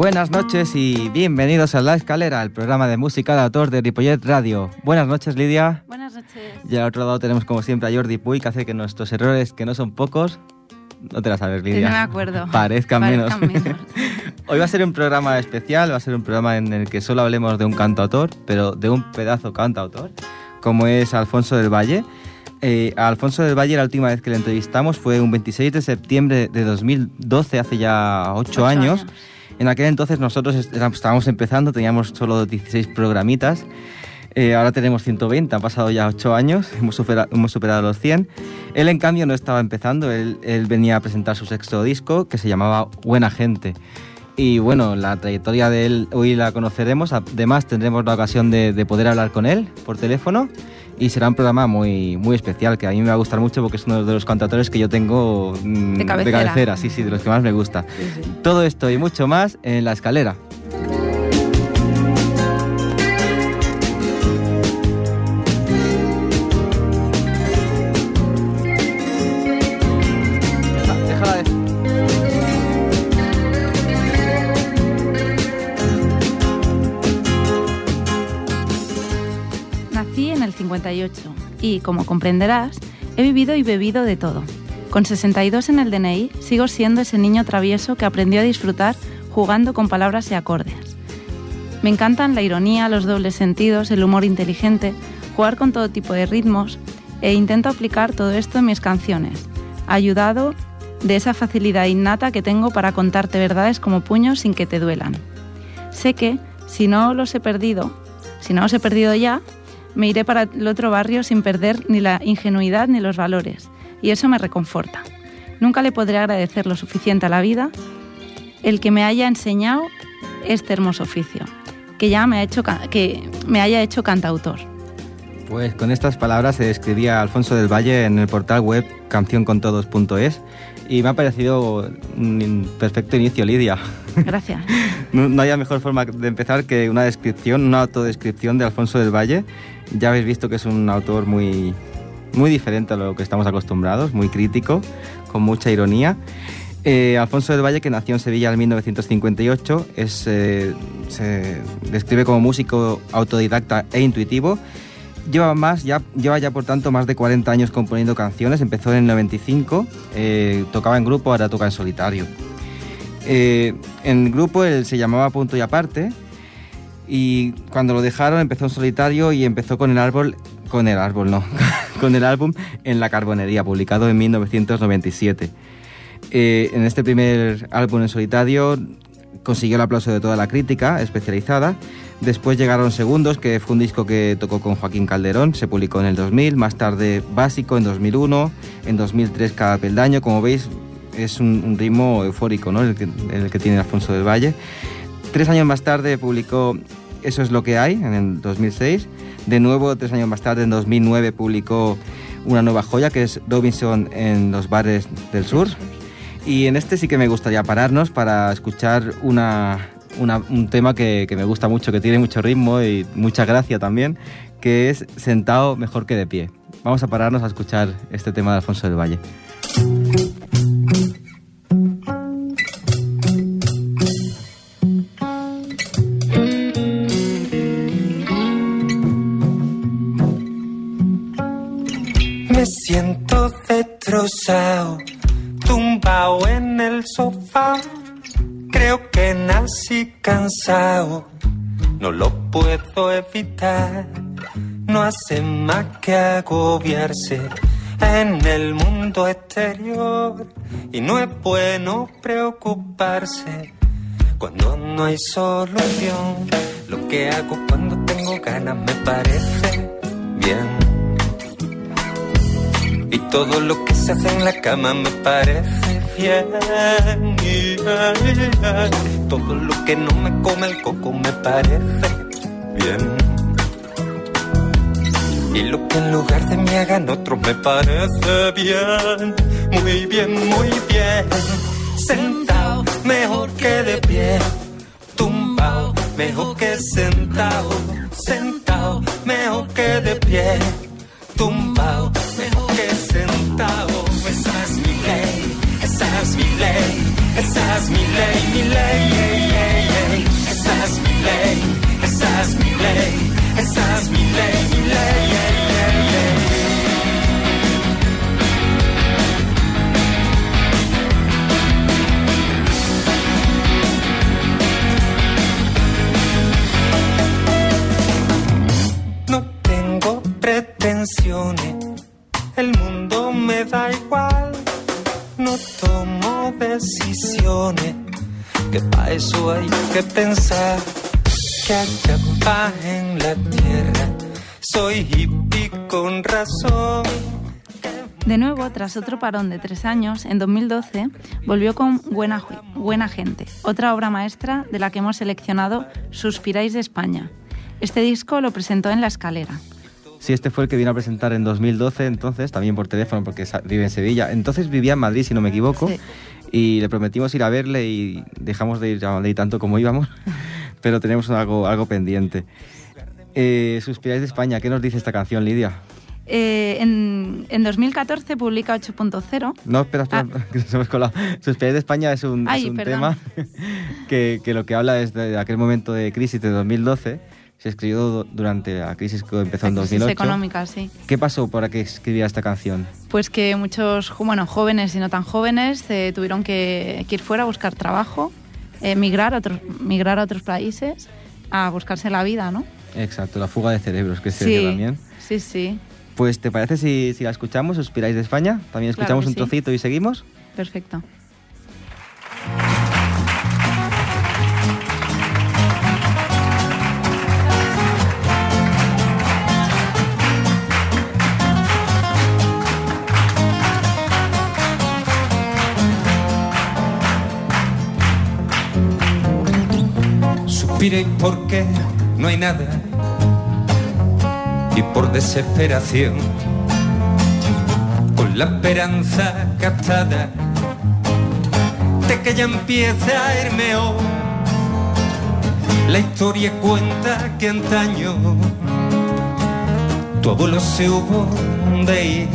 Buenas noches y bienvenidos a La Escalera, el programa de música de autor de Ripollet Radio. Buenas noches, Lidia. Buenas noches. Y al otro lado tenemos como siempre a Jordi Puy, que hace que nuestros errores, que no son pocos, no te las sabes, Lidia. No me acuerdo. Parezcan, Parezcan menos. menos. Hoy va a ser un programa especial, va a ser un programa en el que solo hablemos de un cantautor, pero de un pedazo cantautor, como es Alfonso del Valle. Eh, a Alfonso del Valle la última vez que le entrevistamos fue un 26 de septiembre de 2012, hace ya ocho Ocho años. años. En aquel entonces nosotros est- estábamos empezando, teníamos solo 16 programitas. Eh, ahora tenemos 120, han pasado ya 8 años, hemos, supera- hemos superado los 100. Él, en cambio, no estaba empezando, él, él venía a presentar su sexto disco que se llamaba Buena Gente. Y bueno, la trayectoria de él hoy la conoceremos. Además, tendremos la ocasión de, de poder hablar con él por teléfono. Y será un programa muy, muy especial, que a mí me va a gustar mucho porque es uno de los cantautores que yo tengo mm, De cabecera. sí, sí, de los que más me gusta. Sí, sí. Todo esto y mucho más en la escalera. Y, como comprenderás, he vivido y bebido de todo. Con 62 en el DNI, sigo siendo ese niño travieso que aprendió a disfrutar jugando con palabras y acordes. Me encantan la ironía, los dobles sentidos, el humor inteligente, jugar con todo tipo de ritmos e intento aplicar todo esto en mis canciones, ayudado de esa facilidad innata que tengo para contarte verdades como puños sin que te duelan. Sé que, si no los he perdido, si no los he perdido ya, me iré para el otro barrio sin perder ni la ingenuidad ni los valores, y eso me reconforta. Nunca le podré agradecer lo suficiente a la vida el que me haya enseñado este hermoso oficio, que ya me, ha hecho, que me haya hecho cantautor. Pues con estas palabras se describía Alfonso del Valle en el portal web cancioncontodos.es y me ha parecido un perfecto inicio, Lidia. Gracias. No, no haya mejor forma de empezar que una descripción, una autodescripción de Alfonso del Valle. Ya habéis visto que es un autor muy, muy diferente a lo que estamos acostumbrados, muy crítico, con mucha ironía. Eh, Alfonso del Valle, que nació en Sevilla en 1958, es, eh, se describe como músico autodidacta e intuitivo. Lleva, más, ya, lleva ya por tanto más de 40 años componiendo canciones. Empezó en el 95, eh, tocaba en grupo, ahora toca en solitario. En grupo se llamaba Punto y Aparte y cuando lo dejaron empezó en solitario y empezó con el árbol, con el árbol no, con el álbum En la Carbonería, publicado en 1997. Eh, en este primer álbum en solitario consiguió el aplauso de toda la crítica especializada. Después llegaron Segundos, que fue un disco que tocó con Joaquín Calderón, se publicó en el 2000, más tarde Básico en 2001, en 2003 Cada Peldaño, como veis es un, ritmo eufórico ¿no? el, el que tiene Alfonso del Valle. Tres años más tarde publicó Eso es lo que hay, en el 2006. De nuevo, tres años más tarde, en 2009, publicó una nueva joya que es Robinson en los bares del sur. Y en este sí que me gustaría pararnos para escuchar una, un tema que, que me gusta mucho, que tiene mucho ritmo y mucha gracia también, que es Sentado mejor que de pie. Vamos a pararnos a escuchar este tema de Alfonso del Valle. Tumbado en el sofá. Creo que nací cansado, no lo puedo evitar. No hace más que agobiarse en el mundo exterior. Y no es bueno preocuparse cuando no hay solución. Lo que hago cuando tengo ganas me parece bien. Y todo lo que se hace en la cama me parece bien. Todo lo que no me come el coco me parece bien. Y lo que en lugar de mí hagan otros me parece bien. Muy bien, muy bien. Sentado, mejor que de pie. Tumbado, mejor que sentado. Sentado, mejor que de pie tumbado, es mi ley, esa es mi ley, mi ley. ey, ey, ley, esa es mi ley, mi ley. ley, ley. No tengo pretensiones, el mundo me da igual. No tomo decisiones, que para eso hay que pensar que la tierra. Soy hippie con razón. De nuevo, tras otro parón de tres años, en 2012 volvió con Buena, Buena Gente, otra obra maestra de la que hemos seleccionado Suspiráis de España. Este disco lo presentó en La Escalera. Sí, este fue el que vino a presentar en 2012, entonces, también por teléfono, porque vive en Sevilla. Entonces vivía en Madrid, si no me equivoco, Sí. y le prometimos ir a verle y dejamos de ir a Madrid tanto como íbamos, pero tenemos algo, algo pendiente. Eh, Suspiráis de España, ¿qué nos dice esta canción, Lidia? Eh, en, en 2014 publica 8.0. No, espera, espera, que nos hemos colado. Suspiráis de España es un, es Ah. Ay, un perdón. tema que, que lo que habla es de aquel momento de crisis de 2012. Se escribió du- durante la crisis que empezó en La crisis 2008. económica, sí. ¿Qué pasó para que escribiera esta canción? Pues que muchos bueno, jóvenes y no tan jóvenes eh, tuvieron que, que ir fuera a buscar trabajo, eh, migrar, a otros, migrar a otros países, a buscarse la vida, ¿no? Exacto, la fuga de cerebros, que se dice también. sí, sí, Pues, ¿te parece si, si la escuchamos? ¿Suspiráis de España? También Claro escuchamos que un sí. trocito y seguimos. perfecto. Suspiréis porque no hay nada y por desesperación, con la esperanza gastada de que ya empieza a ir mejor. La historia cuenta que antaño tu abuelo se hubo de ir,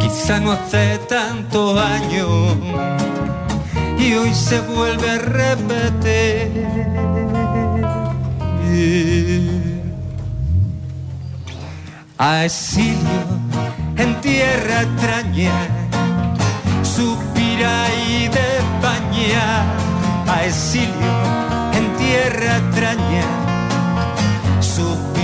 quizá no hace tantos años y hoy se vuelve a repetir. A exilio en tierra extraña, suspiráis de España. A exilio en tierra extraña, suspiráis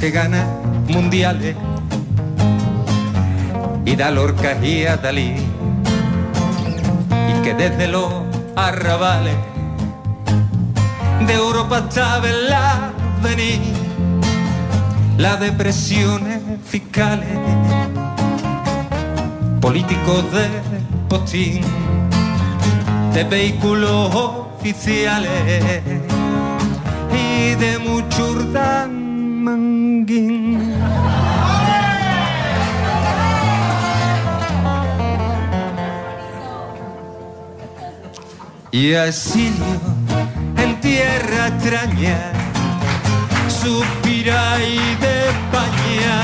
saque gana mundiales. Y da y a Dalí. Y que desde los arrabales de Europa hasta la venir. Las depresiones fiscales políticos de postín de vehículos oficiales y de mucho manguín. Y a exilio en tierra extraña, suspiráis de España.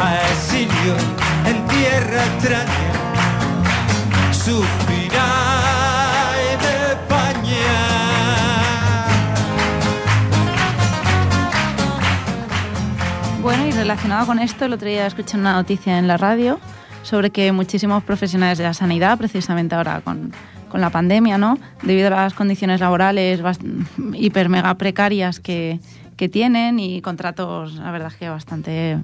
A exilio en tierra extraña, suspiráis y relacionado con esto, el otro día escuché una noticia en la radio sobre que muchísimos profesionales de la sanidad, precisamente ahora con, con la pandemia, ¿no? debido a las condiciones laborales hiper mega precarias que, que tienen y contratos, la verdad que bastante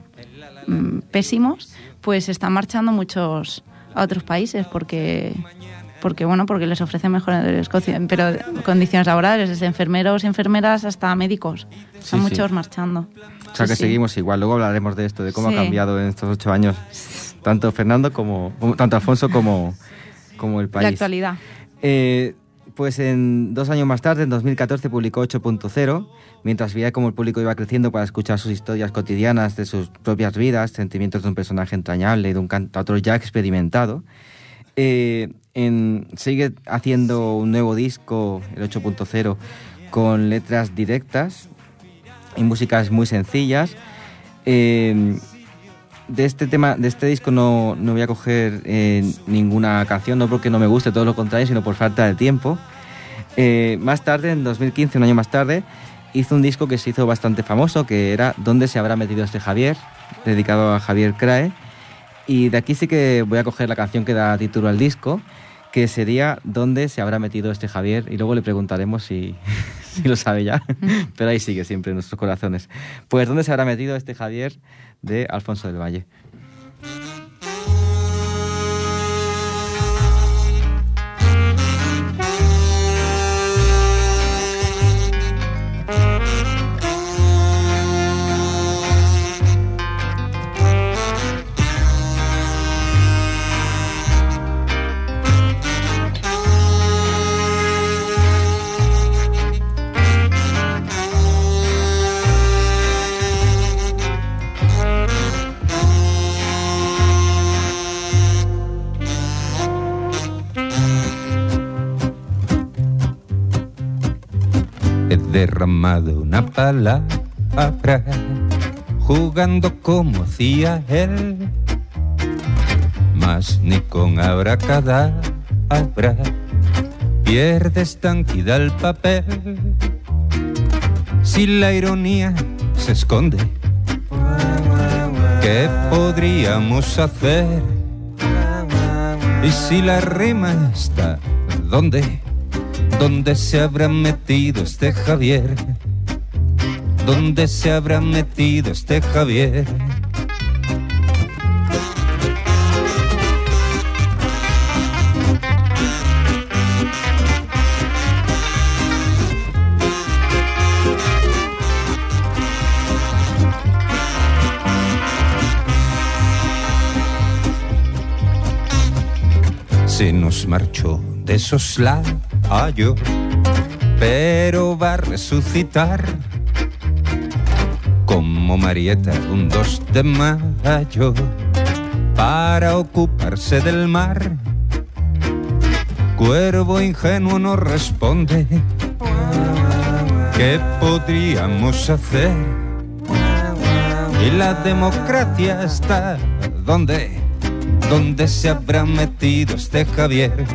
mm, pésimos, pues están marchando muchos a otros países porque porque bueno porque les ofrecen mejores pero condiciones laborales desde enfermeros enfermeras hasta médicos están Sí, sí. muchos marchando O sea Sí, que sí. seguimos igual. Luego hablaremos de esto, de cómo Sí. ha cambiado en estos ocho años tanto Fernando como, como- tanto Alfonso como, como el país. la actualidad Eh, pues en dos años más tarde, en 2014, publicó 8.0, mientras veía cómo el público iba creciendo para escuchar sus historias cotidianas de sus propias vidas, sentimientos de un personaje entrañable y de un cantautor ya experimentado. Eh, sigue haciendo un nuevo disco, el 8.0, con letras directas y músicas muy sencillas. Eh, de este tema, de este disco no, no voy a coger eh, ninguna canción, no porque no me guste, todo lo contrario, sino por falta de tiempo. Eh, más tarde, en 2015, un año más tarde, hizo un disco que se hizo bastante famoso, que era ¿Dónde se habrá metido este Javier?, dedicado a Javier Crae. Y de aquí sí que voy a coger la canción que da título al disco, que sería ¿Dónde se habrá metido este Javier? Y luego le preguntaremos si, si lo sabe ya, pero ahí sigue siempre en nuestros corazones. Pues ¿Dónde se habrá metido este Javier? de Alfonso del Valle. Derramado una palabra jugando como hacía él, mas ni con abracadabra pierdes tranquilidad el papel. Si la ironía se esconde, ¿qué podríamos hacer? Y si la rima está, ¿dónde? ¿Dónde se habrá metido este Javier? ¿Dónde se habrá metido este Javier? Se nos marchó de soslayo, pero va a resucitar como Marieta un 2 de mayo para ocuparse del mar. Cuervo ingenuo no responde. ¿Qué podríamos hacer? Y la democracia está donde, donde se habrá metido este Javier.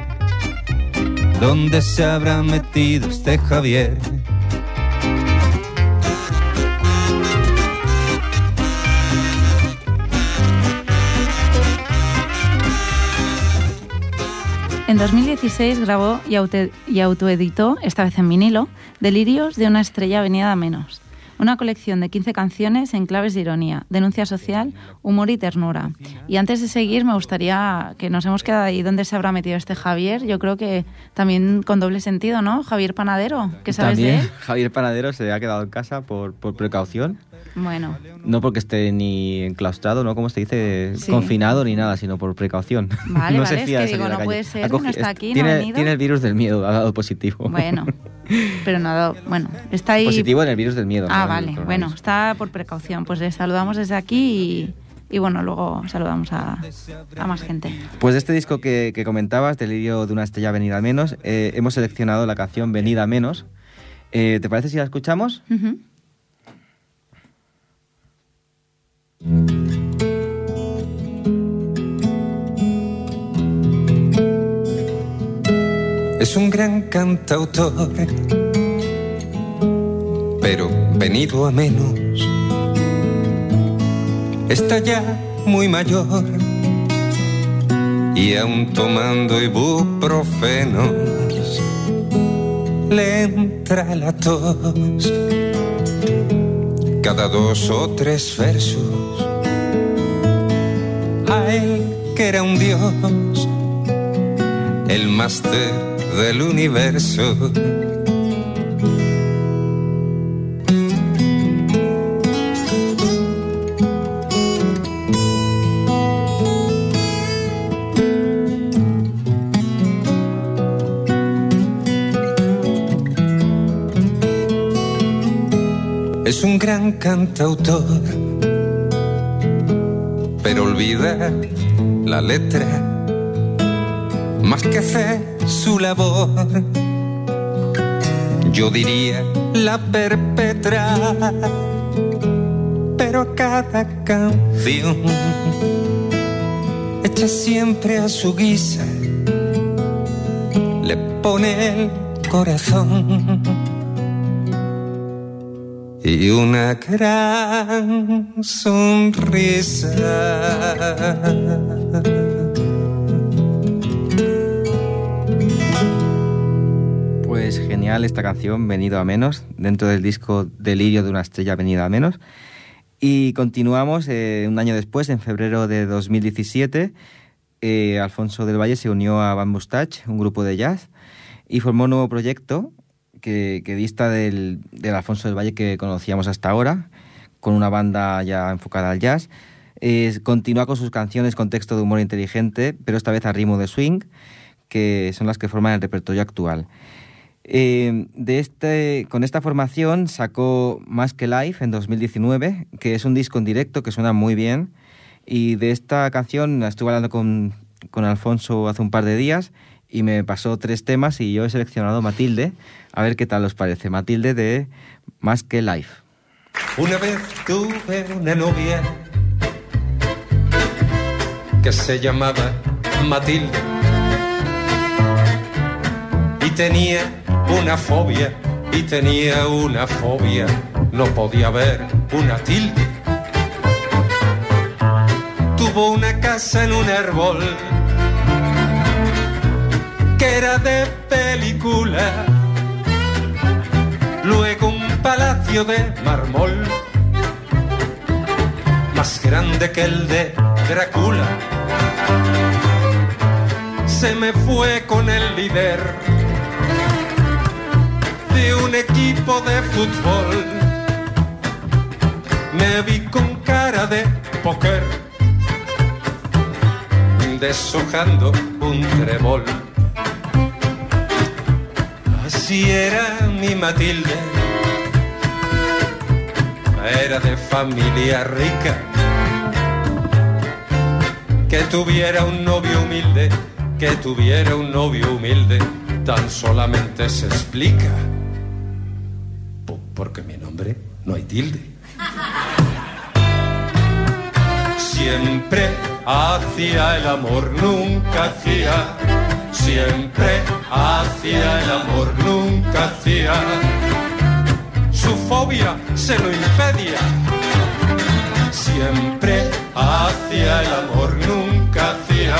¿Dónde se habrá metido este Javier? 2016 grabó y, auto- y autoeditó, esta vez en vinilo, Delirios de una estrella venida a menos. Una colección de 15 canciones en claves de ironía, denuncia social, humor y ternura. Y antes de seguir, me gustaría que nos hemos quedado ahí donde se habrá metido este Javier. Yo creo que también con doble sentido, ¿no? Javier Panadero, ¿qué sabes También de él? Javier Panadero se ha quedado en casa por, por precaución. Bueno, No porque esté ni enclaustrado, ¿no? Como se dice, Sí. confinado ni nada, sino por precaución. Vale, no vale, se es fía que de salir digo, no calle. puede ser, Ha no está aquí, no ha tiene, venido. tiene el virus del miedo, ha dado positivo. bueno, pero nada, bueno, está ahí... positivo en el virus del miedo. Ah, no vale. Bueno, está por precaución. Pues le saludamos desde aquí y, y bueno, luego saludamos a, a más gente. Pues de este disco que, que comentabas, Delirio de una estrella venida menos, eh, hemos seleccionado la canción Venida menos. Eh, ¿Te parece si la escuchamos? Ujú. Es un gran cantautor, pero venido a menos. Está ya muy mayor y aún tomando ibuprofenos le entra la tos cada dos o tres versos. A él que era un dios el máster del universo. Es un gran cantautor, pero olvida la letra más que hacer su labor. Yo diría la perpetra, pero a cada canción hecha siempre a su guisa le pone el corazón y una gran sonrisa. Pues genial esta canción, Venido a Menos, dentro del disco Delirio de una estrella venida a menos. Y continuamos eh, un año después, en febrero de 2017, eh, Alfonso del Valle se unió a Van Mustache, un grupo de jazz, y formó un nuevo proyecto que, dista del, Alfonso del Valle que conocíamos hasta ahora, con una banda ya enfocada al jazz. continúa con sus canciones con texto de humor inteligente, pero esta vez a ritmo de swing, que son las que forman el repertorio actual. Eh, de este, con esta formación sacó Más que Life en 2019, que es un disco en directo que suena muy bien. Y de esta canción estuve hablando con, con Alfonso hace un par de días y me pasó tres temas y yo he seleccionado Matilde. A ver qué tal os parece. Matilde de Más que Life. Una vez tuve una novia que se llamaba Matilde y tenía una fobia y tenía una fobia. No podía ver una tilde. Tuvo una casa en un árbol que era de película. Luego un palacio de mármol, más grande que el de Drácula. Se me fue con el líder de un equipo de fútbol. Me vi con cara de póker, deshojando un trébol si era mi Matilde, era de familia rica, que tuviera un novio humilde, que tuviera un novio humilde, tan solamente se explica, porque mi nombre no hay tilde. Siempre hacía el amor, nunca hacía siempre hacía el amor, nunca hacía. Su fobia se lo impedía. Siempre hacía el amor, nunca hacía.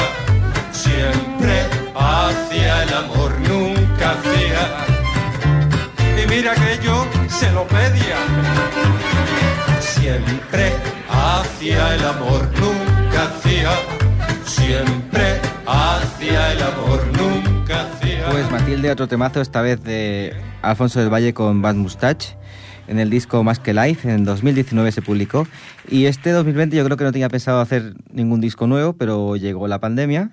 Siempre hacía el amor, nunca hacía. Y mira que yo se lo pedía. Siempre hacía el amor, nunca hacía. Siempre hacía el amor, Matilde, otro temazo, esta vez de Alfonso del Valle con Bad Mustache. En el disco Más que Life, en 2019 se publicó. Y este 2020 yo creo que no tenía pensado hacer ningún disco nuevo, pero llegó la pandemia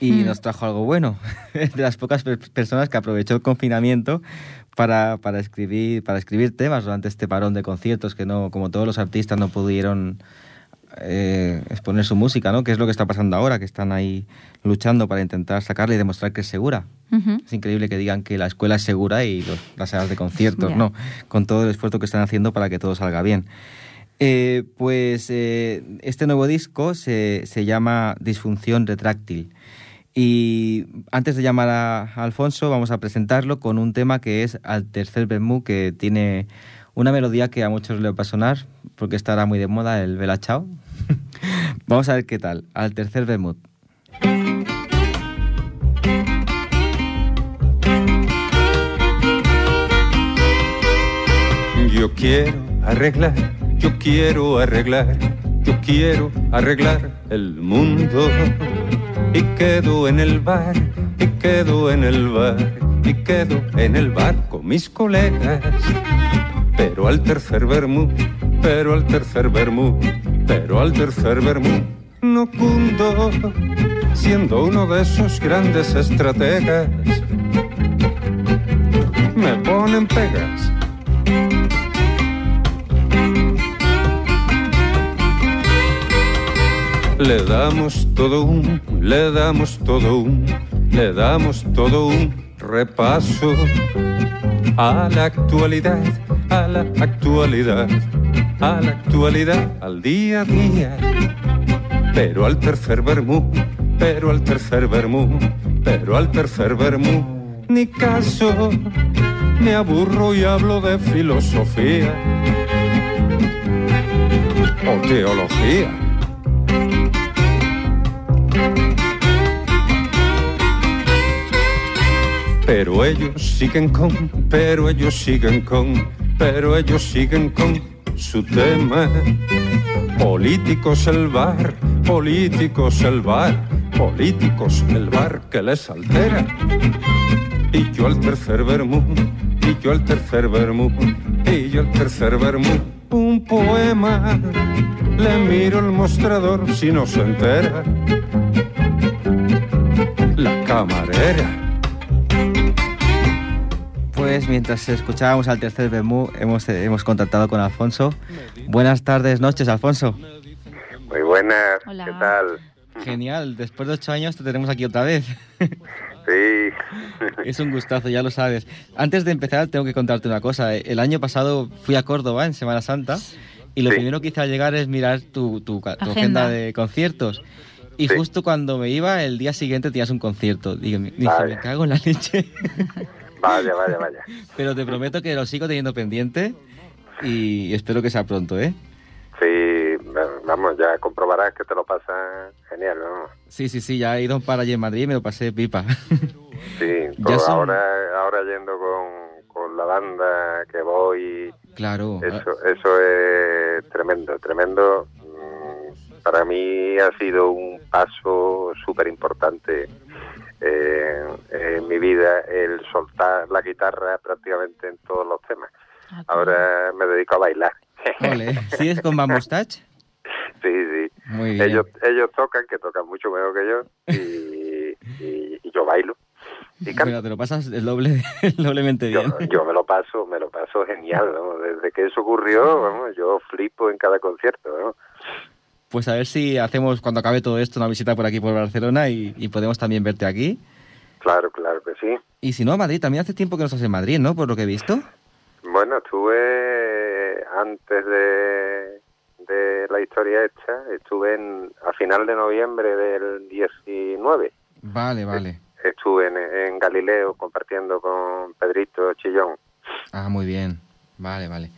y mm. nos trajo algo bueno. Es de las pocas personas que aprovechó el confinamiento para, para, escribir, para escribir temas durante este parón de conciertos que no, como todos los artistas no pudieron eh, exponer su música, ¿no? Que es lo que está pasando ahora, que están ahí luchando para intentar sacarla y demostrar que es segura. Es increíble que digan que la escuela es segura y las salas de conciertos, no, con todo el esfuerzo que están haciendo para que todo salga bien. Eh, pues eh, este nuevo disco se, se, llama Disfunción Retráctil. Y antes de llamar a, Alfonso, vamos a presentarlo con un tema que es Al Tercer Bermú, que tiene una melodía que a muchos le va a sonar, porque estará muy de moda, el Bella Chao. Vamos a ver qué tal. Al tercer Bermud. Yo quiero arreglar, yo quiero arreglar, yo quiero arreglar el mundo. Y quedo en el bar, y quedo en el bar, y quedo en el bar con mis colegas pero al tercer vermú, pero al tercer vermú, pero al tercer vermú, no cundo, siendo uno de esos grandes estrategas. Me ponen pegas. Le damos todo un, le damos todo un le damos todo un repaso a la actualidad, a la actualidad, a la actualidad, al día a día. Pero al tercer vermú, pero al tercer vermú, pero al tercer vermú, ni caso, me aburro y hablo de filosofía o teología. Pero ellos siguen con, pero ellos siguen con, pero ellos siguen con su tema. Políticos el bar, políticos el bar, políticos el bar que les altera. Y yo al tercer vermú, y yo al tercer vermú, y yo al tercer vermú, un poema. Le miro el mostrador si no se entera. La camarera pues mientras escuchábamos al tercer Bemú, hemos, hemos contactado con Alfonso. Buenas tardes, noches, Alfonso. Muy buenas, ¿qué tal? Genial, después de ocho años te tenemos aquí otra vez. Sí. Es un gustazo, ya lo sabes. Antes de empezar, tengo que contarte una cosa. El año pasado fui a Córdoba en Semana Santa y lo primero que hice al llegar es mirar tu, tu, agenda. de conciertos. Y justo cuando me iba, el día siguiente tenías un concierto. Digo, me cago en la leche. Vaya, vaya, vaya. Pero te prometo que lo sigo teniendo pendiente y espero que sea pronto, ¿eh? Sí, vamos, ya comprobarás que te lo pasa genial, ¿no? Sí, sí, sí, ya he ido para allí en Madrid y me lo pasé pipa. Sí, pues ahora, ahora yendo con, con la banda que voy... Claro. Eso, eso es tremendo, tremendo. Mm, para mí ha sido un paso súper importante eh, en mi vida el soltar la guitarra prácticamente en todos los temas. Ah, Ahora me dedico a bailar. ¿Sí es con Bambustach? Sí, sí. Muy bien. Ellos, ellos tocan, que tocan mucho mejor que yo, y, y, yo bailo. Y te lo pasas el doble, doblemente bien. Yo, me lo paso, me lo paso genial, Desde que eso ocurrió, vamos, yo flipo en cada concierto, ¿no? Pues a ver si hacemos cuando acabe todo esto una visita por aquí por Barcelona y, podemos también verte aquí. Claro, claro que sí. Y si no, Madrid, también hace tiempo que no estás en Madrid, ¿no? Por lo que he visto. Bueno, estuve antes de, de la historia hecha, estuve en, a final de noviembre del 19. Vale, vale. Estuve en, en Galileo compartiendo con Pedrito Chillón. Ah, muy bien. Vale, vale.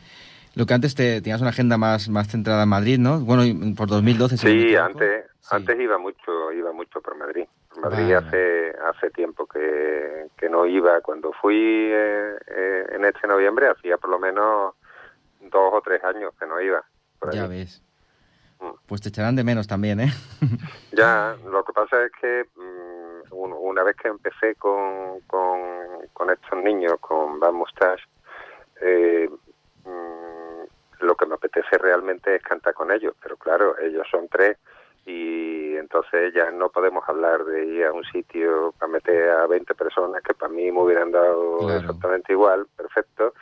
Lo que antes te, tenías una agenda más, más centrada en Madrid, ¿no? Bueno, por 2012. Sí, antes, antes iba mucho, iba mucho por Madrid. Madrid hace hace tiempo que, que, no iba. Cuando fui eh, eh, en este noviembre hacía por lo menos dos o tres años que no iba. ya ves. Mm. Pues te echarán de menos también, ¿eh? ya, lo que pasa es que mm, una vez que empecé con, con, con estos niños, con Van Mustache, eh, lo que me apetece realmente es cantar con ellos, pero claro, ellos son tres y entonces ya no podemos hablar de ir a un sitio para meter a 20 personas que para mí me hubieran dado exactamente igual, perfecto,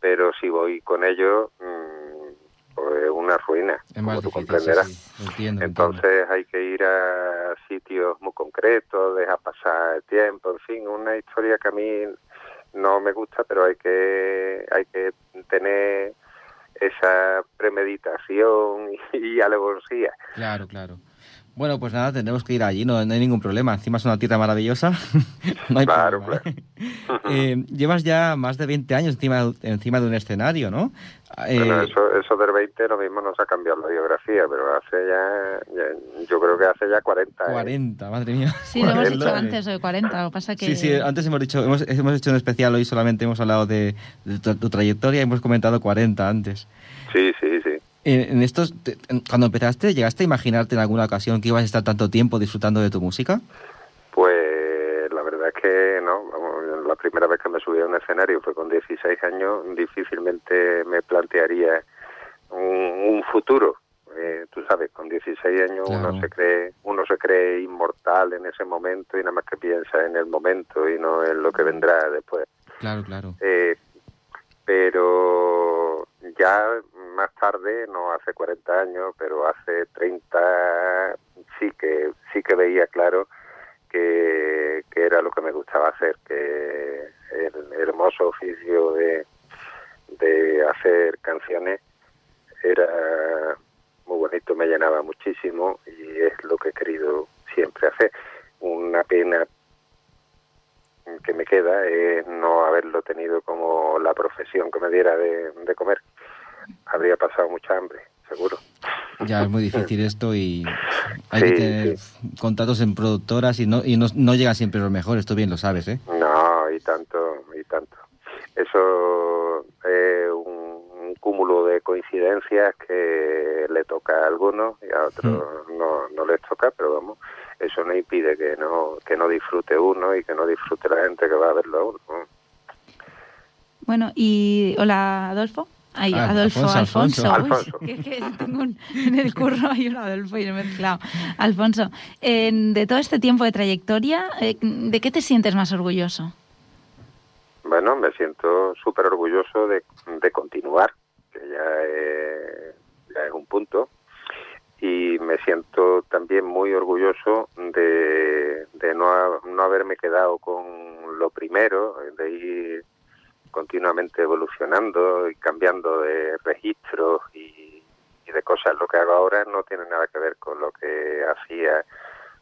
pero si voy con ellos, mm, pues es una ruina, como tú comprenderás. entonces hay que ir a sitios muy concretos, dejar pasar el tiempo, en fin, una historia que a mí no me gusta, pero hay que hay que tener esa premeditación y alevosía. Claro, claro. Bueno, pues nada, tendremos que ir allí, no, hay ningún problema. Encima es una tierra maravillosa. no hay claro, problema. Claro. Eh, llevas ya más de 20 años encima, encima de un escenario, ¿no? Bueno, eh, eso, eso del 20 lo mismo nos ha cambiado la biografía, pero hace ya, yo creo que hace ya 40. 40, madre mía. Sí, lo hemos dicho antes de 40, lo pasa que... Sí, sí, antes hemos dicho, hemos, hemos hecho un especial hoy, solamente hemos hablado de, tu, trayectoria y hemos comentado 40 antes. Sí, sí. En, estos, cuando empezaste, ¿llegaste a imaginarte en alguna ocasión que ibas a estar tanto tiempo disfrutando de tu música? Pues la verdad es que no, la primera vez que me subí a un escenario fue con 16 años, difícilmente me plantearía un, futuro. Eh, tú sabes, con 16 años uno se cree uno se cree inmortal en ese momento y nada más que piensa en el momento y no en lo que vendrá después. Claro, claro. Eh, pero ya más tarde, no hace 40 años, pero hace 30 sí que sí que veía claro que, era lo que me gustaba hacer, que el hermoso oficio de, de hacer canciones era muy bonito, me llenaba muchísimo y es lo que he querido siempre hacer. Una pena que me queda es no haberlo tenido como la profesión que me diera de, de comer. Habría pasado mucha hambre, seguro. Ya es muy difícil esto y hay que tener contratos en productoras y no y no, no llega siempre lo mejor, esto bien lo sabes, ¿eh? No, y tanto, y tanto. Eso es un, cúmulo de coincidencias que le toca a algunos y a otros mm. no, no les toca, pero vamos, eso no impide que no que no disfrute uno y que no disfrute la gente que va a verlo a uno. Bueno, y hola Adolfo. Ay, ah, Adolfo, Alfonso. Alfonso. que, que tengo en el curro hay un Adolfo y he mezclado. Alfonso, de todo este tiempo de trayectoria, eh, ¿de qué te sientes más orgulloso? Bueno, me siento súper orgulloso de, de, continuar, que ya es, ya es un punto. Y me siento también muy orgulloso de, no, no haberme quedado con lo primero, de ir continuamente evolucionando y cambiando de registros y, de cosas. Lo que hago ahora no tiene nada que ver con lo que hacía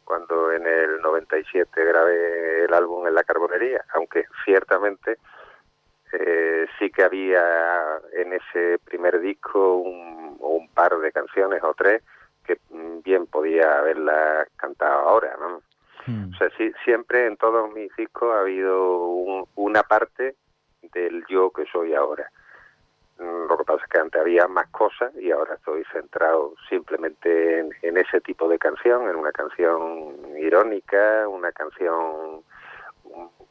cuando en el 97 grabé el álbum en la carbonería, aunque ciertamente eh, sí que había en ese primer disco un, par de canciones o tres que bien podía haberlas cantado ahora, ¿no? Hmm. O sea, sí, siempre en todos mis discos ha habido una parte del yo que soy ahora. Mm, lo que pasa es que antes había más cosas y ahora estoy centrado simplemente en, ese tipo de canción, en una canción irónica, una canción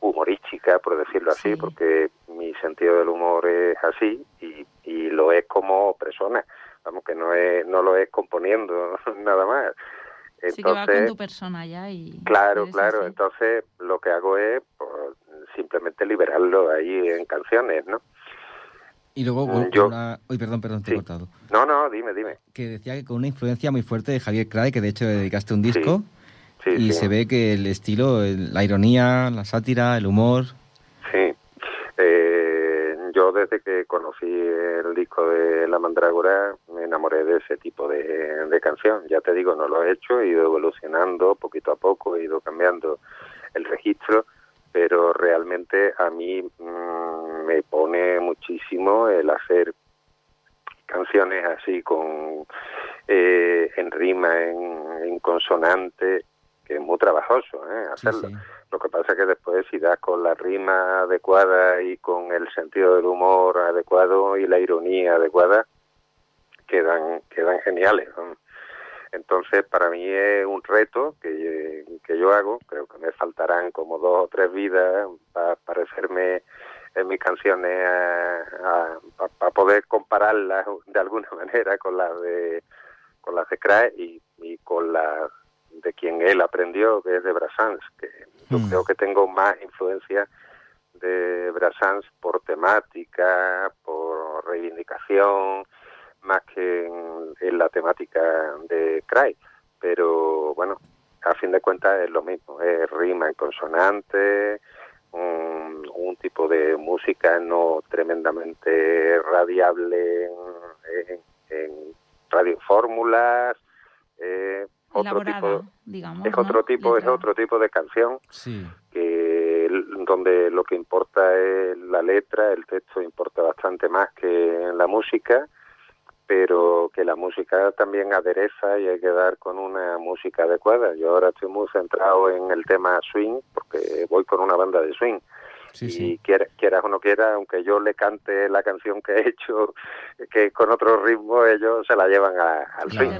humorística, por decirlo así, porque mi sentido del humor es así y, y lo es como persona, vamos que no es no lo es componiendo nada más. Entonces, sí que va con tu persona ya y... Claro, claro, entonces lo que hago es pues, simplemente liberarlo ahí en canciones, ¿no? Y luego, mm, Yo, Uy, perdón, perdón, te he cortado. No, no, dime, dime. Que decía que con una influencia muy fuerte de Javier Crae, que de hecho le dedicaste un disco, y se ve que el estilo, la ironía, la sátira, el humor... Desde que conocí el disco de La Mandrágora me enamoré de ese tipo de, canción. Ya te digo, no lo he hecho, he ido evolucionando poquito a poco, he ido cambiando el registro pero realmente a mí mm, me pone muchísimo el hacer canciones así con eh, en rima, en, consonante, que es muy trabajoso ¿eh? hacerlo. Lo que pasa es que después si das con la rima adecuada y con el sentido del humor adecuado y la ironía adecuada, quedan, quedan geniales. Entonces, para mí es un reto que, que yo hago. Creo que me faltarán como dos o tres vidas para parecerme en mis canciones para poder compararlas de alguna manera con las de con las de Crae y, y con las de quien él aprendió, que es de Brassens, que yo mm. creo que tengo más influencia de Brassens por temática, por reivindicación, más que en, la temática de Cry, pero bueno, a fin de cuentas es lo mismo, es rima en consonante, un, un tipo de música no tremendamente radiable en, en, radiofórmulas, eh, otro tipo, digamos, es otro tipo, es otro tipo de canción que donde lo que importa es la letra, el texto importa bastante más que la música pero que la música también adereza y hay que dar con una música adecuada. Yo ahora estoy muy centrado en el tema swing, porque voy con una banda de swing. Y Quieras, o no quieras, aunque yo le cante la canción que he hecho, que con otro ritmo ellos se la llevan al swing.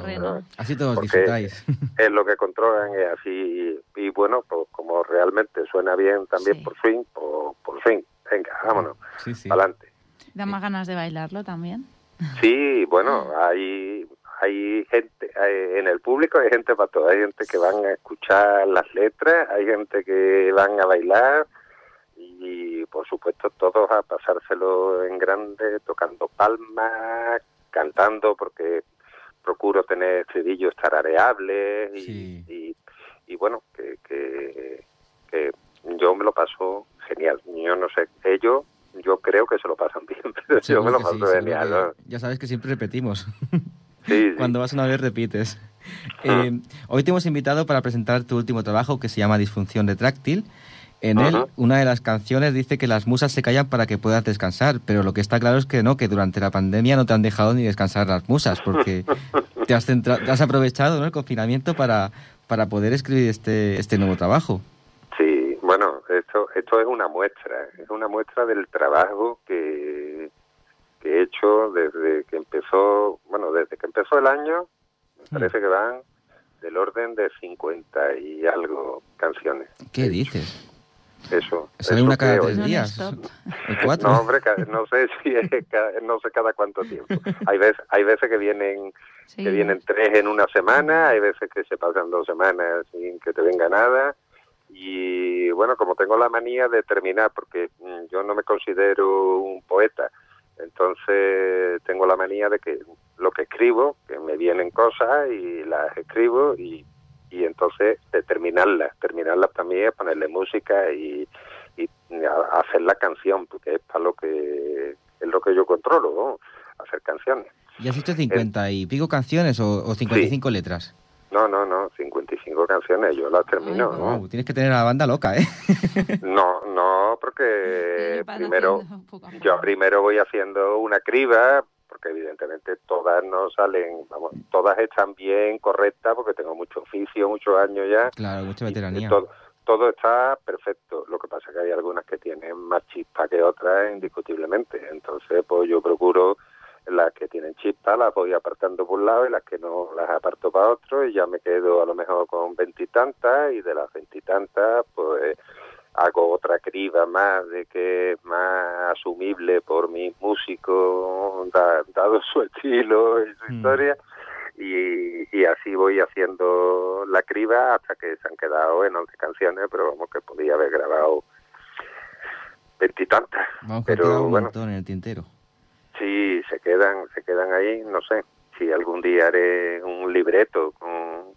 Así todos disfrutáis. Es lo que controlan, es así. Y, bueno, pues como realmente suena bien también por swing, por, por swing. Venga, vámonos. Adelante. Da más ganas de bailarlo también. Sí, bueno, hay hay gente en el público hay gente para todo hay gente que van a escuchar las letras hay gente que van a bailar y por supuesto todos a pasárselo en grande tocando palmas cantando porque procuro tener estribillos tarareables y, y, bueno que, que, yo me lo paso genial. Yo no sé, ellos yo creo que se lo pasan bien, pero yo me lo paso genial. Ya sabes que siempre repetimos. Cuando vas una vez repites. Eh, hoy te hemos invitado para presentar tu último trabajo que se llama Disfunción retráctil. En él, una de las canciones dice que las musas se callan para que puedas descansar, pero lo que está claro es que no, que durante la pandemia no te han dejado ni descansar las musas, porque te has, has aprovechado ¿no? el confinamiento para, para poder escribir este, este nuevo trabajo. Sí, bueno, esto, esto es una muestra, es una muestra del trabajo que, que he hecho desde que empezó, bueno, desde que empezó el año, me hmm. parece que van del orden de 50 y algo canciones. ¿Qué dices? Eso. ¿Sale una cada tres días? cuatro? No, hombre, no sé si es no sé cada cuánto tiempo. Hay veces, hay veces que vienen que vienen tres en una semana, hay veces que se pasan dos semanas sin que te venga nada. Y bueno, como tengo la manía de terminar, porque mm, yo no me considero un poeta, entonces tengo la manía de que lo que escribo, que me vienen cosas y las escribo y y entonces de terminarla, terminarla también es ponerle música y, y hacer la canción, porque es para lo que es lo que yo controlo, ¿no? hacer canciones. ¿Y has hecho 50 y pico canciones o, o 55 letras? No, no, no, 55 canciones, yo las termino. ¿no? Tienes que tener a la banda loca, ¿eh? no, no, porque primero, yo primero voy haciendo una criba, porque evidentemente todas no salen, vamos, todas están bien, correctas, porque tengo mucho oficio, muchos años ya. Claro, mucha veteranía. Todo, todo está perfecto. Lo que pasa es que hay algunas que tienen más chispa que otras, indiscutiblemente. Entonces, pues yo procuro las que tienen chispa, las voy apartando por un lado y las que no las aparto para otro y ya me quedo a lo mejor con veintitantas y, y de las veintitantas, pues hago otra criba más de que es más asumible por mi músico dado su estilo y su mm. historia. Y, y, así voy haciendo la criba hasta que se han quedado en 11 canciones pero vamos que podía haber grabado veintitantas. Pero un bueno. en el tintero. Sí se quedan se quedan ahí no sé. Si algún día haré un libreto con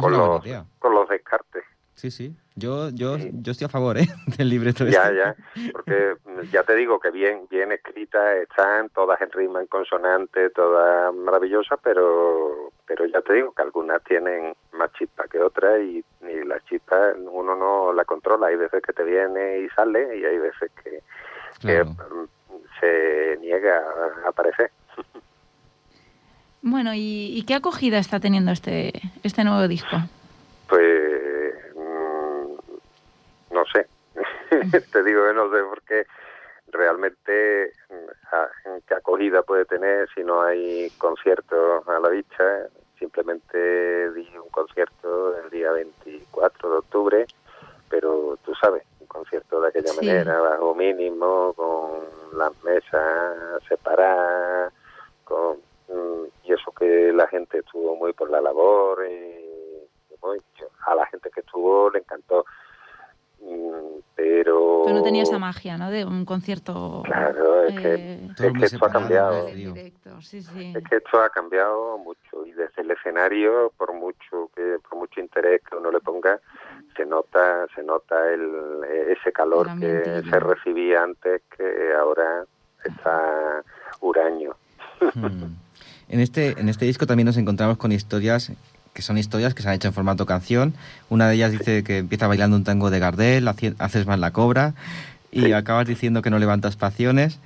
con los, con los descartes. Sí, sí. Yo, yo, yo estoy a favor ¿eh? del libreto. Ya, este. ya. Porque ya te digo que bien, bien escritas están, todas en rima, en consonante, todas maravillosas, pero, pero ya te digo que algunas tienen más chispa que otras y, y la chispa uno no la controla. Hay veces que te viene y sale y hay veces que, se niega a aparecer. Bueno, ¿y, ¿y qué acogida está teniendo este, este nuevo disco? Pues no sé, te digo que no sé porque realmente mm, qué acogida puede tener si no hay conciertos a la dicha. Simplemente di un concierto el día 24 de octubre, pero tú sabes, un concierto de aquella manera, bajo mínimo, con las mesas separadas, con, mm, y eso que la gente estuvo muy por la labor y, a la gente que estuvo le encantó Mm, pero... no tenía esa magia, ¿no? De un concierto... Claro, es que, eh, esto ha cambiado. Es que esto ha cambiado mucho y desde el escenario, por mucho que por mucho interés que uno le ponga, se nota se nota el, ese calor que se recibía antes que ahora está huraño. Hmm. En este, en este disco también nos encontramos con historias que son historias que se han hecho en formato canción. Una de ellas dice que empieza bailando un tango de Gardel, haces más la cobra y acabas diciendo que no levantas pasiones.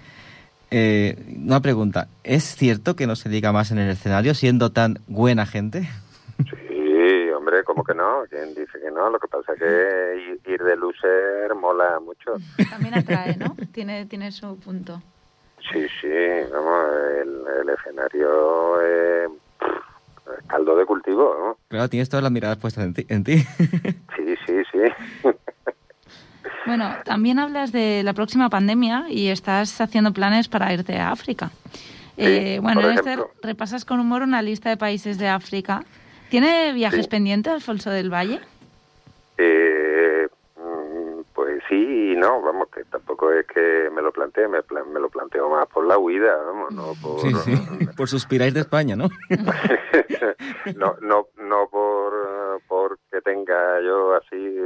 Eh, una pregunta, ¿es cierto que no se diga más en el escenario siendo tan buena gente? Sí, hombre, ¿cómo que no? ¿Quién dice que no? Lo que pasa es que ir de lucer mola mucho. También atrae, ¿no? tiene, tiene su punto. Sí, sí, vamos, el, escenario... Eh, caldo de cultivo, ¿no? Claro, tienes todas las miradas puestas en ti. En ti. sí, sí, sí. bueno, también hablas de la próxima pandemia y estás haciendo planes para irte a África. eh, bueno, este repasas con humor una lista de países de África. ¿Tiene viajes pendientes, Alfonso del Valle? Eh, sí y no, vamos, que tampoco es que me lo plantee, me, me lo planteo más por la huida, vamos, no por... Sí, sí. por suspirar de España, ¿no? no, no, no por, por que tenga yo así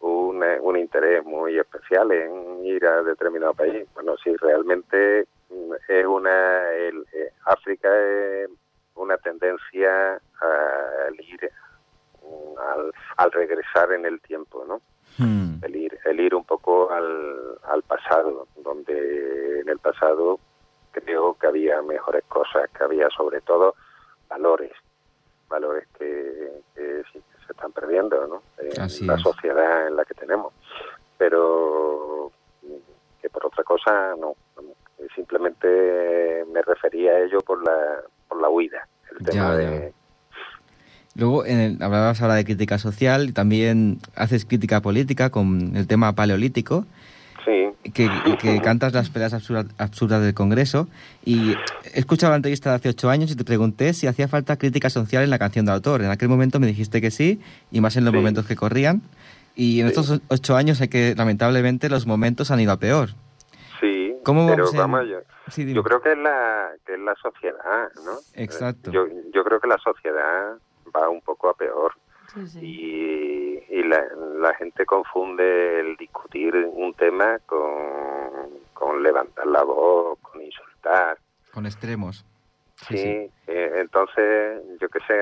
una un interés muy especial en ir a determinado país. Bueno, si realmente mm, es una, el, eh, África es una tendencia al ir, mm, al, al regresar en el tiempo, ¿no? Hmm. el ir, el ir un poco al, al pasado, donde en el pasado creo que había mejores cosas, que había sobre todo valores, valores que, que sí se están perdiendo ¿no? en Así la es. sociedad en la que tenemos. Pero que por otra cosa no, simplemente me refería a ello por la, por la huida, el Ya, tema ya. de... Luego en el- hablabas ahora de crítica social y también haces crítica política con el tema paleolítico, Sí, que, que cantas las peleas absurdas, absurdas del Congreso. Y he escuchado la entrevista de hace ocho años y te pregunté si hacía falta crítica social en la canción de autor. En aquel momento me dijiste que sí, y más en los Sí. momentos que corrían. Y en Sí. estos ocho años hay que, lamentablemente, los momentos han ido a peor. sí, ¿Cómo pero vamos vamos, yo, Sí. Yo creo que es la, que es la sociedad, ¿no? Exacto. Yo, yo creo que la sociedad va un poco a peor Sí, sí. y, y la, la gente confunde el discutir un tema con, con levantar la voz, con insultar. Con extremos. Sí, eh, entonces, yo qué sé,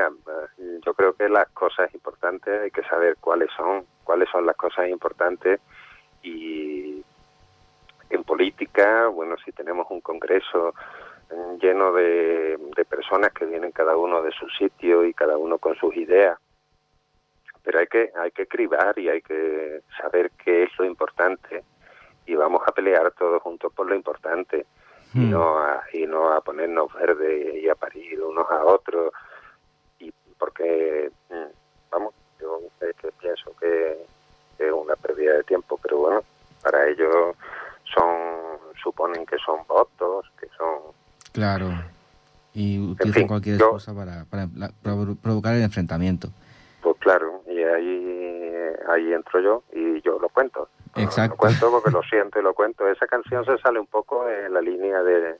yo creo que las cosas importantes hay que saber cuáles son, cuáles son las cosas importantes y en política, bueno, si tenemos un congreso lleno de, de personas que vienen cada uno de su sitio y cada uno con sus ideas, pero hay que hay que cribar y hay que saber qué es lo importante y vamos a pelear todos juntos por lo importante y Hmm. no a, y no a ponernos verde y a parir unos a otros y porque mm, vamos yo es que pienso que es una pérdida de tiempo pero bueno para ellos son suponen que son votos que son Claro. Y utilizan fin, cualquier yo- excusa para, para la- provo- provocar el enfrentamiento. pues claro y ahí ahí entro yo y yo lo cuento Exacto. lo cuento porque lo siento y lo cuento esa canción se sale un poco en la línea de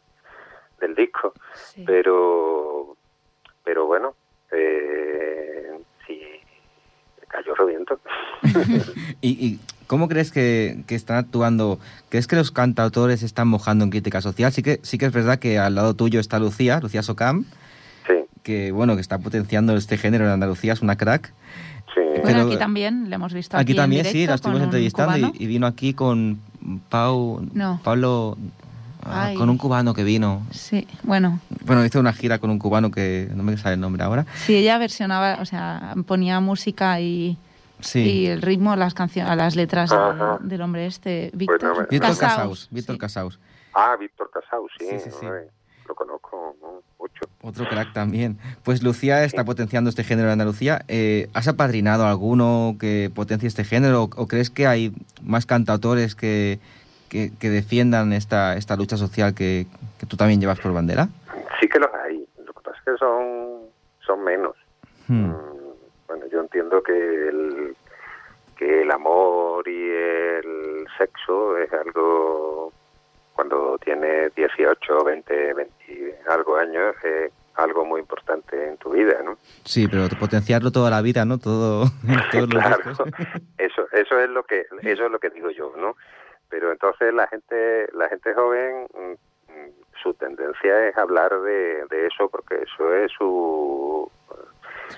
del disco Sí. pero pero bueno eh, si cayó reviento ¿Y, y cómo crees que, que están actuando? ¿Crees que los cantautores están mojando en crítica social? Sí que, sí que es verdad que al lado tuyo está Lucía, Lucía Socam, sí que bueno, que está potenciando este género en Andalucía, es una crack. sí Bueno, Pero- aquí también le hemos visto. Aquí, en también sí, directo la estuvimos entrevistando y, y vino aquí con Pau, No. Pablo, ah, con un cubano que vino. Sí, bueno, Bueno, hizo una gira con un cubano que no me sale el nombre ahora. sí, ella versionaba, o sea, ponía música y, Sí. y el ritmo a las canciones, a las letras Ajá. del hombre este, Víctor Bueno, Víctor Casaus, Casaus, Víctor sí. Casaus. ah Víctor Casau sí, Sí, sí, sí. ay, lo conozco ¿no? mucho Otro crack también. Pues Lucía está potenciando este género en Andalucía. Eh, ¿Has apadrinado a alguno que potencie este género o, o crees que hay más cantautores que, que, que defiendan esta, esta lucha social que, que tú también llevas por bandera? sí que los hay lo que pasa es que son son menos Hmm. Bueno yo entiendo que el que el amor y el sexo es algo cuando tienes 18 20 20 algo años es algo muy importante en tu vida no Sí, pero potenciarlo toda la vida, ¿no? Todo, todos los claro eso eso es lo que eso es lo que digo yo no pero entonces la gente la gente joven mm, su tendencia es hablar de, de eso porque eso es su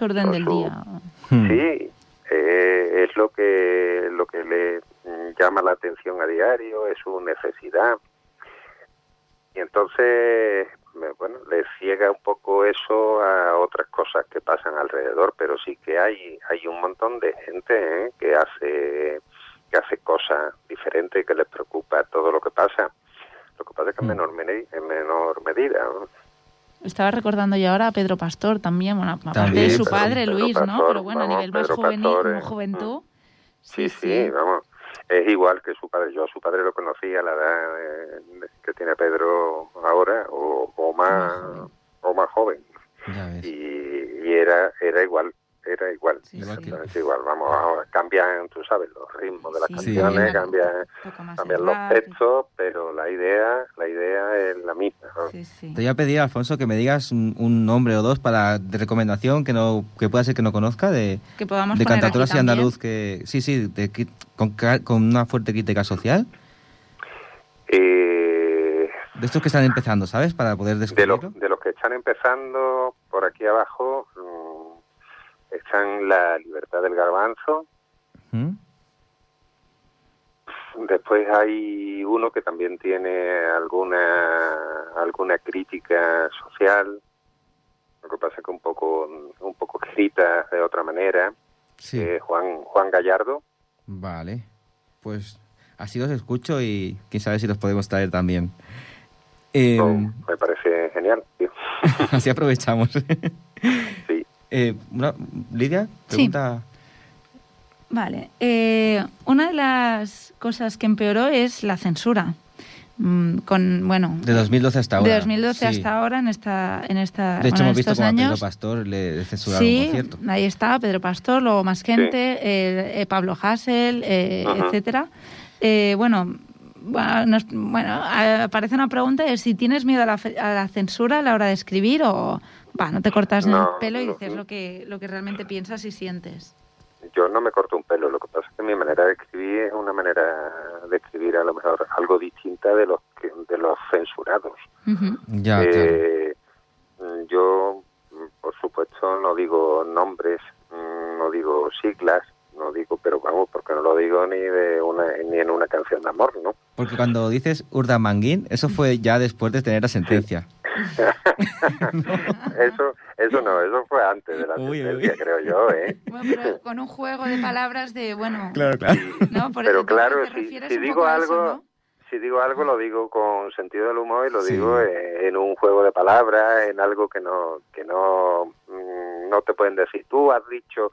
orden del Su- día. Hmm. sí eh, es lo que lo que le mm, llama la atención a diario es su necesidad y entonces bueno le ciega un poco eso a otras cosas que pasan alrededor pero sí que hay hay un montón de gente ¿eh? que hace que hace cosas diferentes que les preocupa todo lo que pasa lo que pasa es que en Mm. menor en menor medida ¿no? Estaba recordando yo ahora a Pedro Pastor también, bueno, aparte También, de su padre Pedro Luis, ¿no? Pero bueno, a nivel más Pedro juvenil, Pastor, como eh, juventud. Sí, sí, vamos. Es igual que su padre. Yo a su padre lo conocí a la edad eh, que tiene Pedro ahora, o, o más joven. o más joven. Ya ves. Y, y era era igual, era igual. Sí, Exactamente igual. Vamos, ahora cambian, tú sabes, los ritmos de las Sí, canciones, sí. cambian, cambian los textos, pero la idea la idea es la misma. ¿no? Sí, sí. Te voy a pedir, Alfonso, que me digas un, un nombre o dos para de recomendación que no que pueda ser que no conozca de, Que podamos de cantautoras y también. andaluz que sí, sí, de con, una fuerte crítica social, Eh, de estos que están empezando, ¿sabes? Para poder de, descubrirlo. los, de los que están empezando por aquí abajo, están La Libertad del Garbanzo. ¿Mm? Después hay uno que también tiene alguna alguna crítica social, lo que pasa que un poco un poco escrita de otra manera. Sí. eh, Juan Juan Gallardo. Vale. Pues así los escucho y quién sabe si los podemos traer también. Eh, No, me parece genial. tío. así aprovechamos. Sí. Eh, una- Lidia, Sí. pregunta. Vale. eh, una de las cosas que empeoró es la censura. Mm, con, bueno, De 2012 hasta ahora. de 2012 sí. hasta ahora en esta en esta De hecho, bueno, hemos visto como a Pedro Pastor le censuraron un sí concierto. ahí está Pedro Pastor luego más gente eh, eh, Pablo Hassel eh, etcétera Eh, bueno bueno, nos- bueno, eh, aparece una pregunta de si tienes miedo a la, fe- a la censura a la hora de escribir o no te cortas ni No, el pelo y no. dices lo que lo que realmente piensas y sientes. Yo no me corto un pelo, lo que pasa es que mi manera de escribir es una manera de escribir a lo mejor algo distinta de los que, de los censurados. Ya. Eh, Yo, por supuesto, no digo nombres, mm, no digo siglas, no digo, pero vamos, porque no lo digo ni de una ni en una canción de amor, ¿no? Porque cuando dices Urdamanguín, eso fue ya después de tener la sentencia. Eso, eso no, eso fue antes de la Uy, creo yo, ¿eh? Bueno, pero con un juego de palabras de bueno, Claro, claro. ¿no? Por Pero claro, te si, digo eso, algo, ¿no? si digo algo lo digo con sentido del humor y lo Sí. digo en un juego de palabras, en algo que no que no mm, no te pueden decir. Tú has dicho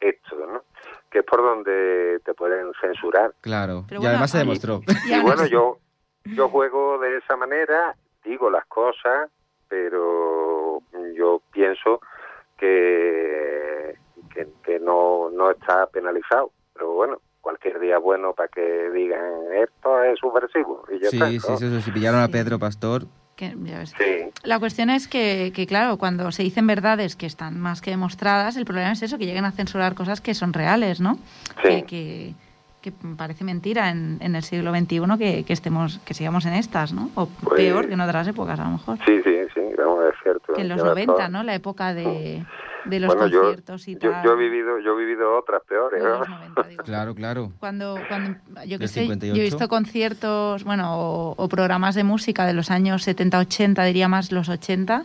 esto, ¿no? Que es por donde te pueden censurar. Claro. Pero y bueno, además se demostró. Y Y bueno, yo yo juego de esa manera, digo las cosas, pero yo pienso que que, que no no está penalizado. Pero bueno, cualquier día bueno para que digan esto es subversivo y ya Sí, está. sí, ¿no? sí, sí, Si pillaron a. Pedro Pastor, que- ya ves. Sí. La cuestión es que, que, claro, cuando se dicen verdades que están más que demostradas, el problema es eso, que lleguen a censurar cosas que son reales, ¿no? Sí. Que, que, parece mentira en, en el siglo XXI que, que estemos que sigamos en estas, ¿no? O Pues- peor que en otras épocas, a lo mejor. Sí, sí, sí, vamos, es cierto. Que en los Lleva 90, todo. ¿no? La época de, de los bueno, yo, conciertos y yo, tal. yo he vivido, yo he vivido otras peores. ¿no? los 90, digo. claro, claro. Cuando, cuando yo qué sé, yo 58. he visto conciertos, bueno, o, o programas de música de los años 70, 80, diría más los 80,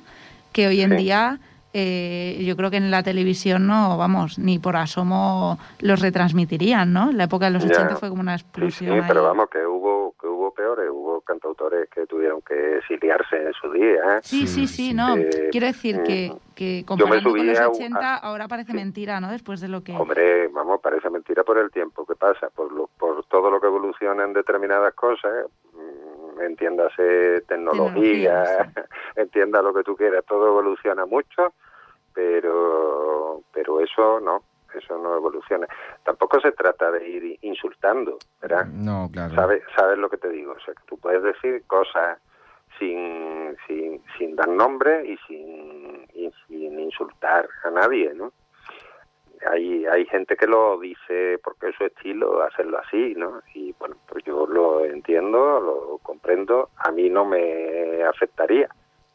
que hoy en Sí. día eh, yo creo que en la televisión no, vamos, ni por asomo los retransmitirían, ¿no? La época de los Ya. 80 fue como una Sí, sí, explosión. pero vamos, que hubo, que hubo peores, hubo cantautores que tuvieron que exiliarse en su día. ¿eh? Sí, sí, Sí, no. Eh, Quiero decir que, que me comparando con subí los a- 80, ahora parece mentira, ¿no? Después de lo que... Hombre, vamos, parece mentira por el tiempo que pasa, por, lo, por todo lo que evoluciona en determinadas cosas, mm, entiéndase tecnología, Tecnología, entienda lo que tú quieras, todo evoluciona mucho, pero, pero eso no, eso no evoluciona. Tampoco se trata de ir insultando, ¿verdad? No, claro. ¿Sabes, sabes lo que te digo? O sea, que tú puedes decir cosas sin, sin, sin dar nombre y sin, y sin insultar a nadie, ¿no? Hay, hay gente que lo dice porque es su estilo hacerlo así, ¿no? Y bueno, pues yo lo entiendo, lo comprendo, a mí no me afectaría,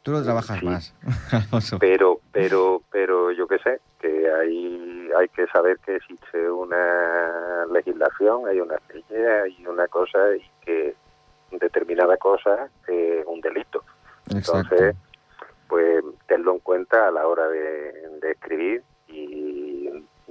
Tú lo trabajas Sí. más, Alfonso. pero, pero, pero yo qué sé, que hay, hay que saber que existe una legislación, hay una ley, hay una cosa y que determinada cosa es un delito. Exacto. Entonces, pues tenlo en cuenta a la hora de, de escribir y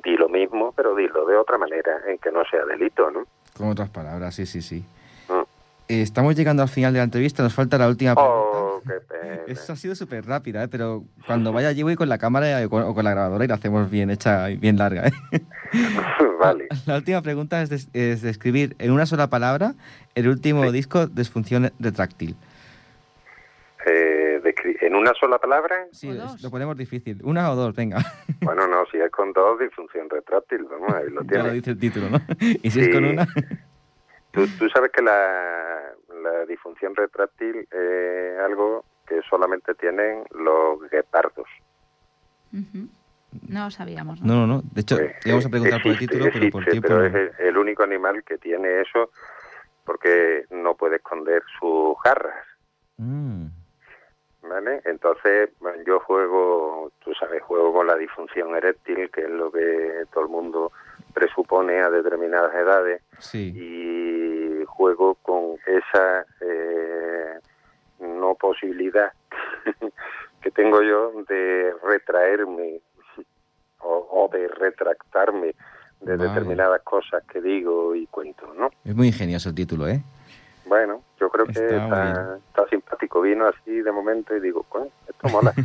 di lo mismo, pero dilo de otra manera, en que no sea delito, ¿no? Con otras palabras, sí, sí, sí. Mm. Eh, estamos llegando al final de la entrevista, nos falta la última pregunta. Oh, qué pena. Eso ha sido súper rápida, ¿eh? pero cuando vaya allí voy con la cámara o con, o con la grabadora y la hacemos bien hecha y bien larga. ¿eh? vale. La última pregunta es, des- es describir en una sola palabra el último Sí. disco Desfunción Retráctil. Eh, en una sola palabra, Sí, es- lo ponemos difícil. Una o dos, venga. bueno, no, si es con dos, disfunción retráctil, vamos, ahí lo Ya lo dice el título, ¿no? Y si es Sí. con una... Tú, tú sabes que la, la disfunción retráctil es algo que solamente tienen los guepardos. No lo sabíamos. ¿no? no, no, De hecho, Pues, íbamos a preguntar por el existe, título, pero por existe, tiempo. pero no. es el, el único animal que tiene eso porque no puede esconder sus garras. Mm. ¿Vale? Entonces, bueno, yo juego, tú sabes, juego con la disfunción eréctil, que es lo que todo el mundo presupone a determinadas edades, Sí. y juego con esa eh, no posibilidad que tengo yo de retraerme o, o de retractarme de Vale. determinadas cosas que digo y cuento, ¿no? Es muy ingenioso el título, ¿eh? Bueno, yo creo que Está muy está, está simpático. Vino así de momento y digo, bueno, esto mola.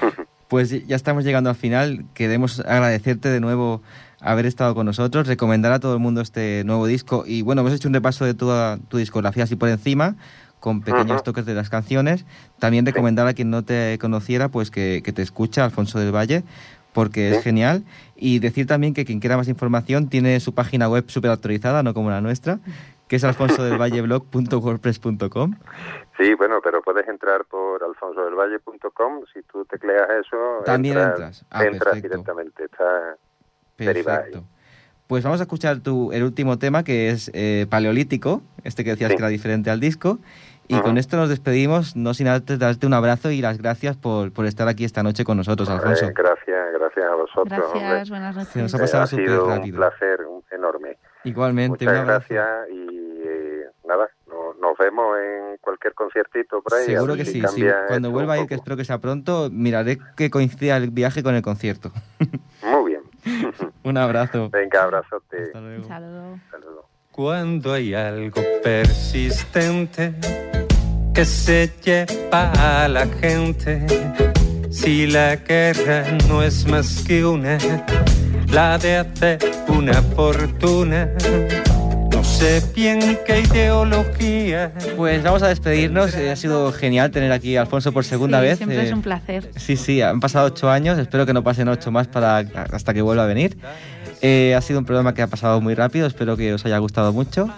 Pues ya estamos llegando al final. Queremos agradecerte de nuevo haber estado con nosotros, recomendar a todo el mundo este nuevo disco. Y bueno, hemos hecho un repaso de toda tu discografía así por encima, con pequeños toques de las canciones. También recomendar a quien no te conociera, pues que, que te escucha, Alfonso del Valle, porque Sí. es genial. Y decir también que quien quiera más información tiene su página web súper actualizada, no como la nuestra, que es alfonsodelvalleblog.wordpress.com. sí, bueno, pero puedes entrar por alfonsodelvalle.com. Si tú tecleas eso, También entras, entras. Ah, entras directamente. Está. Perfecto. Pues vamos a escuchar tu, el último tema que es eh, Paleolítico, este que decías Sí. que era diferente al disco. Y con esto nos despedimos, no sin antes darte un abrazo y las gracias por, por estar aquí esta noche con nosotros, Alfonso. Eh, gracias, gracias a vosotros. Gracias, hombre. buenas Se nos noches. ha pasado ha súper sido un rápido. placer enorme. Igualmente, Muchas gracias y eh, nada, no- nos vemos en cualquier conciertito por ahí. Seguro que sí, sí. Cuando vuelva a ir, que espero que sea pronto, miraré que coincida el viaje con el concierto. Muy bien. un abrazo. Venga, abrazote. Hasta luego. Un saludo. Saludos. Cuando hay algo persistente que se lleva a la gente, si la guerra no es más que una, la de hacer una fortuna, no sé bien qué ideología. Pues vamos a despedirnos. Eh, ha sido genial tener aquí a Alfonso por segunda Sí, vez. Siempre Eh, es un placer. Sí, sí, han pasado ocho años, espero que no pasen ocho más para hasta que vuelva a venir. Eh, ha sido un programa que ha pasado muy rápido, espero que os haya gustado mucho.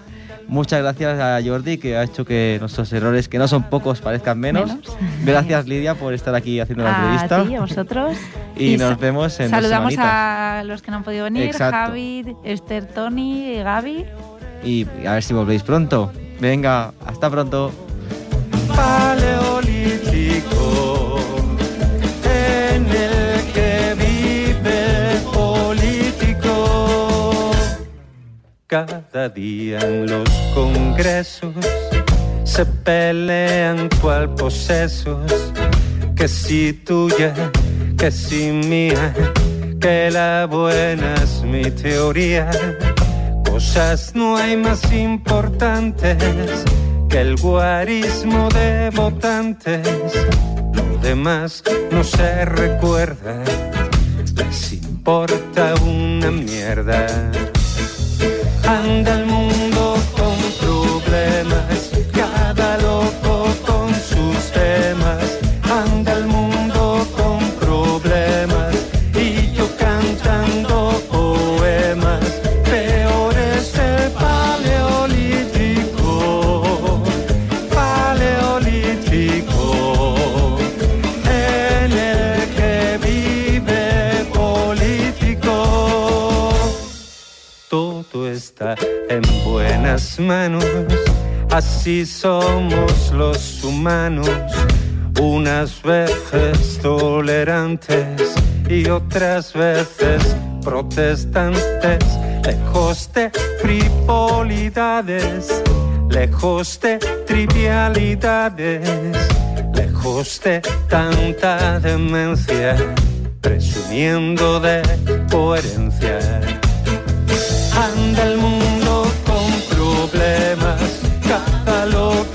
Muchas gracias a Jordi, que ha hecho que nuestros errores, que no son pocos, parezcan menos. Menos. Gracias Lidia por estar aquí haciendo la entrevista. A ti, a vosotros. Y nos vemos en Saludamos a los que no han podido venir, Exacto. Javi, Esther, Tony, Gaby. Y a ver si volvéis pronto. Venga, hasta pronto. paleolítico Cada día en los congresos se pelean cual posesos, que si tuya, que si mía, que la buena es mi teoría. Cosas no hay más importantes que el guarismo de votantes. Lo demás no se recuerda, les importa una mierda. Anda el manos. Así somos los humanos, unas veces tolerantes y otras veces protestantes, lejos de frivolidades, lejos de trivialidades, lejos de tanta demencia, presumiendo de coherencia. Anda el mundo calor